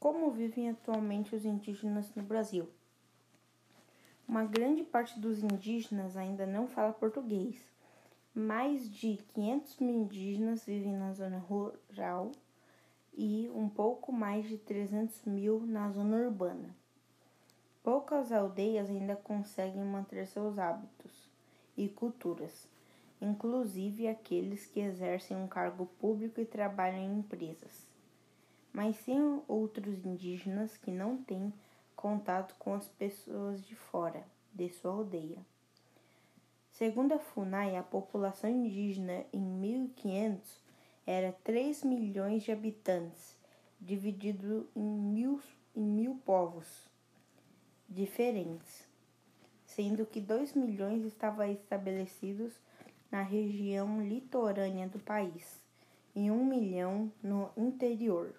Como vivem atualmente os indígenas no Brasil? Uma grande parte dos indígenas ainda não fala português. Mais de 500 mil indígenas vivem na zona rural e um pouco mais de 300 mil na zona urbana. Poucas aldeias ainda conseguem manter seus hábitos e culturas, inclusive aqueles que exercem um cargo público e trabalham em empresas mas sim outros indígenas que não têm contato com as pessoas de fora de sua aldeia. Segundo a FUNAI, a população indígena em 1500 era 3 milhões de habitantes, dividido em mil, em mil povos diferentes, sendo que 2 milhões estavam estabelecidos na região litorânea do país e 1 milhão no interior.